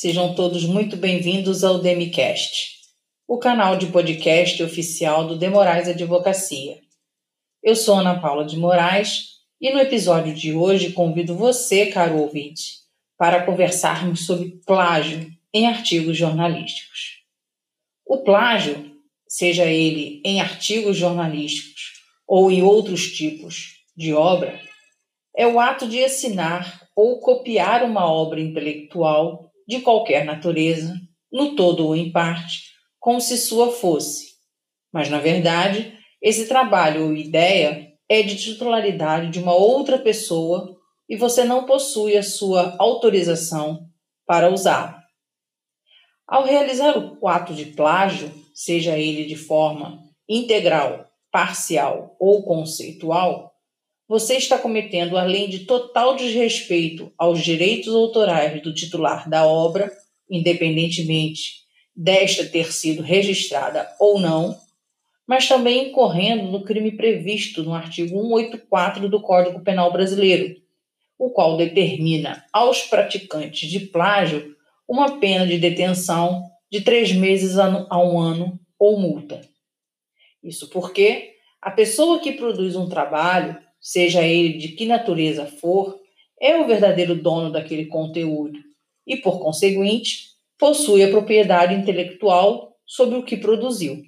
Sejam todos muito bem-vindos ao Demicast, o canal de podcast oficial do Demorais Advocacia. Eu sou Ana Paula de Moraes e no episódio de hoje convido você, caro ouvinte, para conversarmos sobre plágio em artigos jornalísticos. O plágio, seja ele em artigos jornalísticos ou em outros tipos de obra, é o ato de assinar ou copiar uma obra intelectual de qualquer natureza, no todo ou em parte, como se sua fosse. Mas, na verdade, esse trabalho ou ideia é de titularidade de uma outra pessoa e você não possui a sua autorização para usá-lo. Ao realizar o ato de plágio, seja ele de forma integral, parcial ou conceitual, você está cometendo, além de total desrespeito aos direitos autorais do titular da obra, independentemente desta ter sido registrada ou não, mas também incorrendo no crime previsto no artigo 184 do Código Penal Brasileiro, o qual determina aos praticantes de plágio uma pena de detenção de três meses a um ano ou multa. Isso porque a pessoa que produz um trabalho seja ele de que natureza for, é o verdadeiro dono daquele conteúdo e, por conseguinte, possui a propriedade intelectual sobre o que produziu.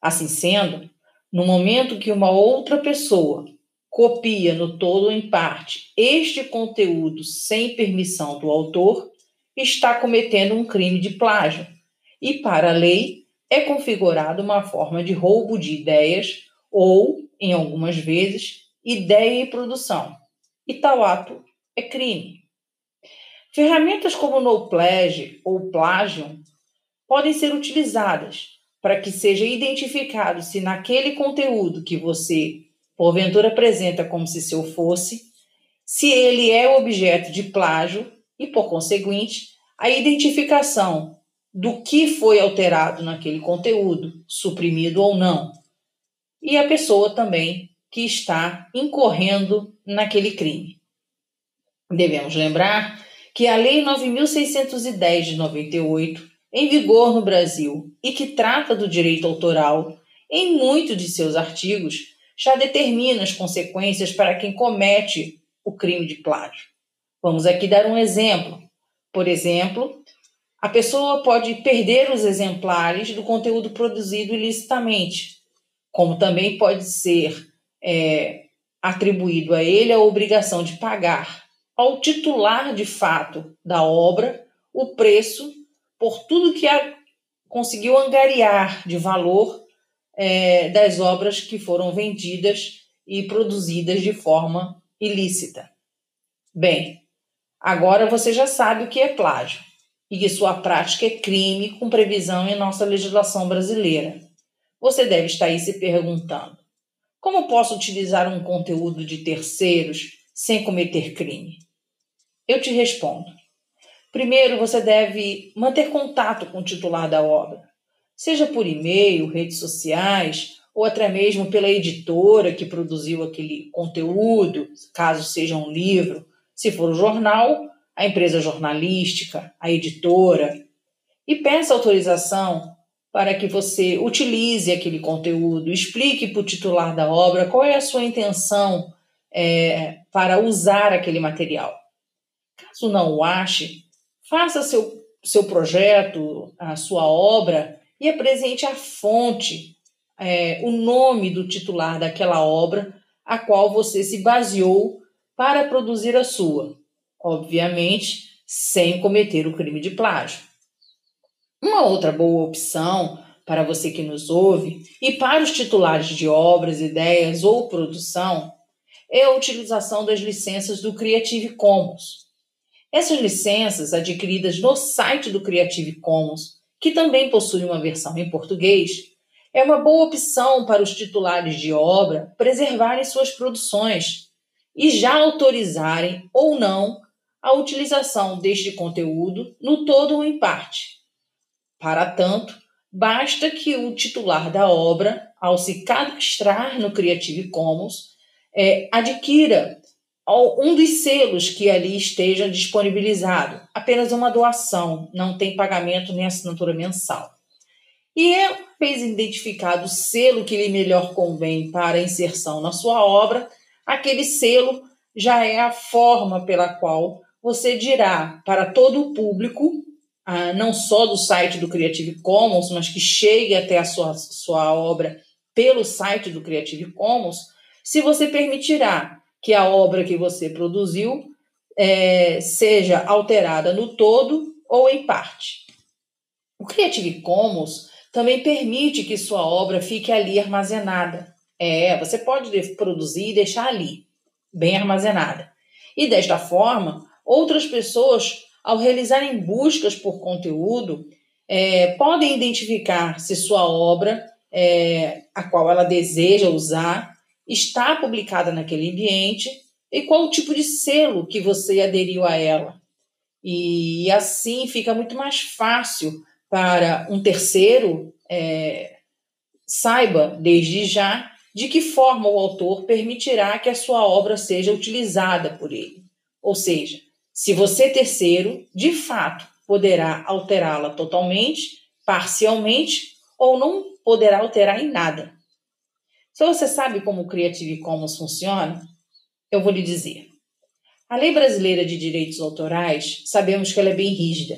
Assim sendo, no momento que uma outra pessoa copia no todo ou em parte este conteúdo sem permissão do autor, está cometendo um crime de plágio e, para a lei, é configurada uma forma de roubo de ideias ou, em algumas vezes, ideia e produção. E tal ato é crime. Ferramentas como no pledge ou plágio podem ser utilizadas para que seja identificado se naquele conteúdo que você porventura apresenta como se seu fosse, se ele é objeto de plágio e, por conseguinte, a identificação do que foi alterado naquele conteúdo, suprimido ou não. E a pessoa também que está incorrendo naquele crime. Devemos lembrar que a Lei 9.610 de 98, em vigor no Brasil e que trata do direito autoral, em muitos de seus artigos, já determina as consequências para quem comete o crime de plágio. Vamos aqui dar um exemplo. Por exemplo, a pessoa pode perder os exemplares do conteúdo produzido ilicitamente, como também pode ser é, atribuído a ele a obrigação de pagar ao titular de fato da obra o preço por tudo que a, conseguiu angariar de valor é, das obras que foram vendidas e produzidas de forma ilícita. Bem, agora você já sabe o que é plágio e que sua prática é crime com previsão em nossa legislação brasileira. Você deve estar aí se perguntando: como posso utilizar um conteúdo de terceiros sem cometer crime? Eu te respondo. Primeiro, você deve manter contato com o titular da obra, seja por e-mail, redes sociais ou até mesmo pela editora que produziu aquele conteúdo, caso seja um livro. Se for um jornal, a empresa jornalística, a editora. E peça autorização para que você utilize aquele conteúdo, explique para o titular da obra qual é a sua intenção é, para usar aquele material. Caso não o ache, faça seu, seu projeto, a sua obra e apresente a fonte, é, o nome do titular daquela obra a qual você se baseou para produzir a sua, obviamente sem cometer o crime de plágio. Uma outra boa opção para você que nos ouve e para os titulares de obras, ideias ou produção é a utilização das licenças do Creative Commons. Essas licenças, adquiridas no site do Creative Commons, que também possui uma versão em português, é uma boa opção para os titulares de obra preservarem suas produções e já autorizarem ou não a utilização deste conteúdo no todo ou em parte. Para tanto, basta que o titular da obra, ao se cadastrar no Creative Commons, é, adquira um dos selos que ali esteja disponibilizado. Apenas uma doação, não tem pagamento nem assinatura mensal. E é, vez identificado o selo que lhe melhor convém para inserção na sua obra, aquele selo já é a forma pela qual você dirá para todo o público, ah, não só do site do Creative Commons, mas que chegue até a sua, sua obra pelo site do Creative Commons, se você permitirá que a obra que você produziu é, seja alterada no todo ou em parte. O Creative Commons também permite que sua obra fique ali armazenada. É, você pode produzir e deixar ali, bem armazenada. E desta forma, outras pessoas, ao realizarem buscas por conteúdo, é, podem identificar se sua obra, é, a qual ela deseja usar, está publicada naquele ambiente e qual o tipo de selo que você aderiu a ela. E assim fica muito mais fácil para um terceiro é, saiba desde já de que forma o autor permitirá que a sua obra seja utilizada por ele. Ou seja, se você terceiro, de fato, poderá alterá-la totalmente, parcialmente ou não poderá alterar em nada. Se você sabe como o Creative Commons funciona, eu vou lhe dizer. A lei brasileira de direitos autorais, sabemos que ela é bem rígida,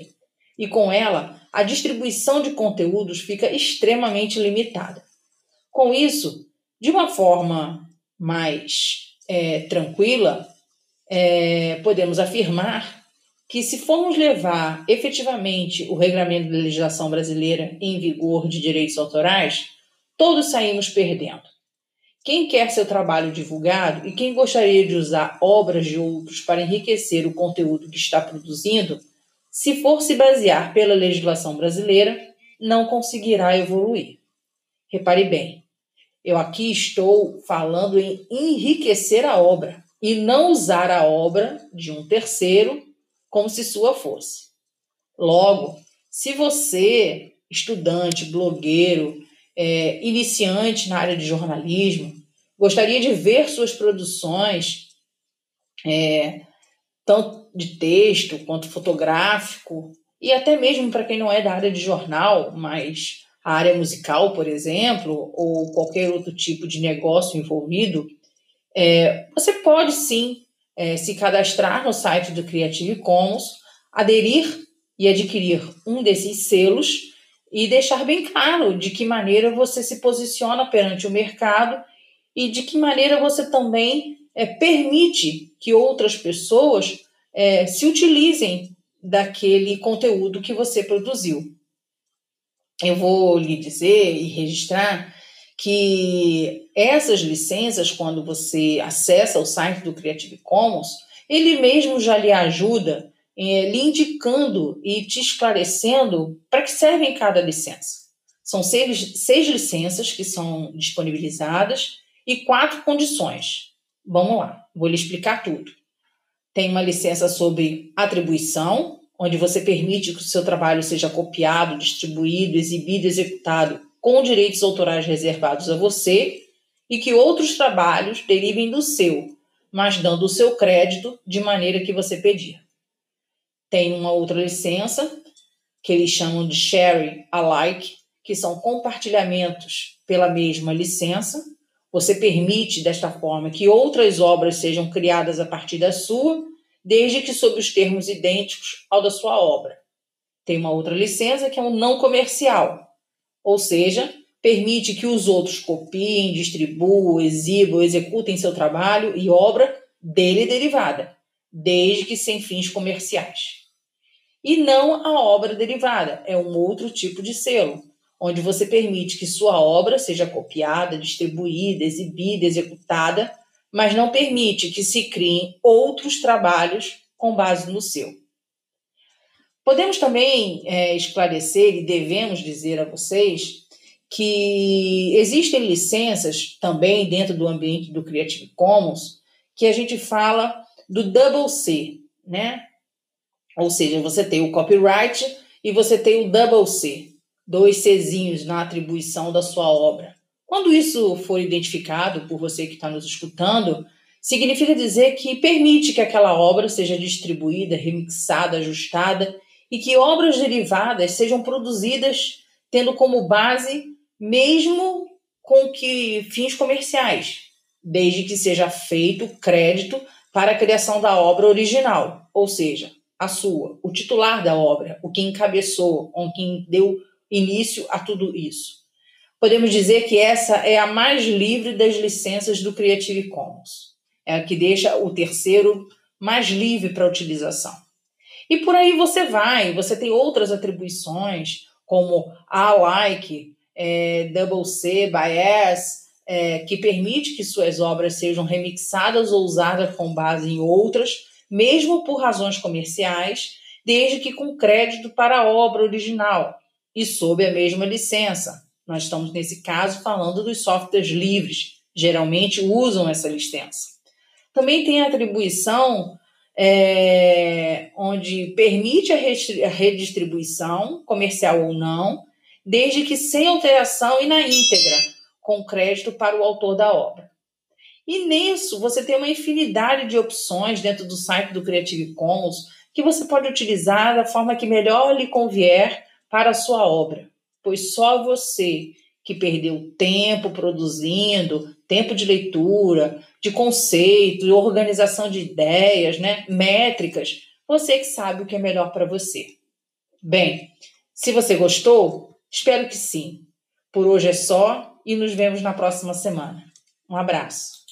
e com ela, a distribuição de conteúdos fica extremamente limitada. Com isso, de uma forma mais é, tranquila, é, podemos afirmar que, se formos levar efetivamente o regulamento da legislação brasileira em vigor de direitos autorais, todos saímos perdendo. Quem quer seu trabalho divulgado e quem gostaria de usar obras de outros para enriquecer o conteúdo que está produzindo, se for se basear pela legislação brasileira, não conseguirá evoluir. Repare bem, eu aqui estou falando em enriquecer a obra e não usar a obra de um terceiro como se sua fosse. Logo, se você, estudante, blogueiro, é, iniciante na área de jornalismo, gostaria de ver suas produções, é, tanto de texto quanto fotográfico, e até mesmo para quem não é da área de jornal, mas a área musical, por exemplo, ou qualquer outro tipo de negócio envolvido, é, você pode sim é, se cadastrar no site do Creative Commons, aderir e adquirir um desses selos e deixar bem claro de que maneira você se posiciona perante o mercado e de que maneira você também é, permite que outras pessoas é, se utilizem daquele conteúdo que você produziu. Eu vou lhe dizer e registrar que essas licenças, quando você acessa o site do Creative Commons, ele mesmo já lhe ajuda é, lhe indicando e te esclarecendo para que servem cada licença. São seis, seis licenças que são disponibilizadas e quatro condições. Vamos lá, vou lhe explicar tudo. Tem uma licença sobre atribuição, onde você permite que o seu trabalho seja copiado, distribuído, exibido, executado com direitos autorais reservados a você e que outros trabalhos derivem do seu, mas dando o seu crédito de maneira que você pedir. Tem uma outra licença, que eles chamam de sharing alike, que são compartilhamentos pela mesma licença. Você permite, desta forma, que outras obras sejam criadas a partir da sua, desde que sob os termos idênticos ao da sua obra. Tem uma outra licença que é um não comercial, ou seja, permite que os outros copiem, distribuam, exibam, executem seu trabalho e obra dele derivada desde que sem fins comerciais. E não a obra derivada, é um outro tipo de selo, onde você permite que sua obra seja copiada, distribuída, exibida, executada, mas não permite que se criem outros trabalhos com base no seu. Podemos também é, esclarecer e devemos dizer a vocês que existem licenças também dentro do ambiente do Creative Commons que a gente fala do double C, né? Ou seja, você tem o copyright e você tem o double C, dois Czinhos na atribuição da sua obra. Quando isso for identificado por você que está nos escutando, significa dizer que permite que aquela obra seja distribuída, remixada, ajustada e que obras derivadas sejam produzidas tendo como base mesmo com que fins comerciais, desde que seja feito crédito para a criação da obra original, ou seja, a sua, o titular da obra, o que encabeçou, o quem deu início a tudo isso. Podemos dizer que essa é a mais livre das licenças do Creative Commons. É a que deixa o terceiro mais livre para utilização. E por aí você vai, você tem outras atribuições, como alike, é, double C, bias, é, que permite que suas obras sejam remixadas ou usadas com base em outras, mesmo por razões comerciais, desde que com crédito para a obra original e sob a mesma licença. Nós estamos, nesse caso, falando dos softwares livres, geralmente usam essa licença. Também tem a atribuição é, onde permite a redistribuição, comercial ou não, desde que sem alteração e na íntegra, com crédito para o autor da obra. E nisso você tem uma infinidade de opções dentro do site do Creative Commons que você pode utilizar da forma que melhor lhe convier para a sua obra, pois só você que perdeu tempo produzindo, tempo de leitura, de conceito, de organização de ideias, né, métricas, você que sabe o que é melhor para você. Bem, se você gostou, espero que sim. Por hoje é só e nos vemos na próxima semana. Um abraço.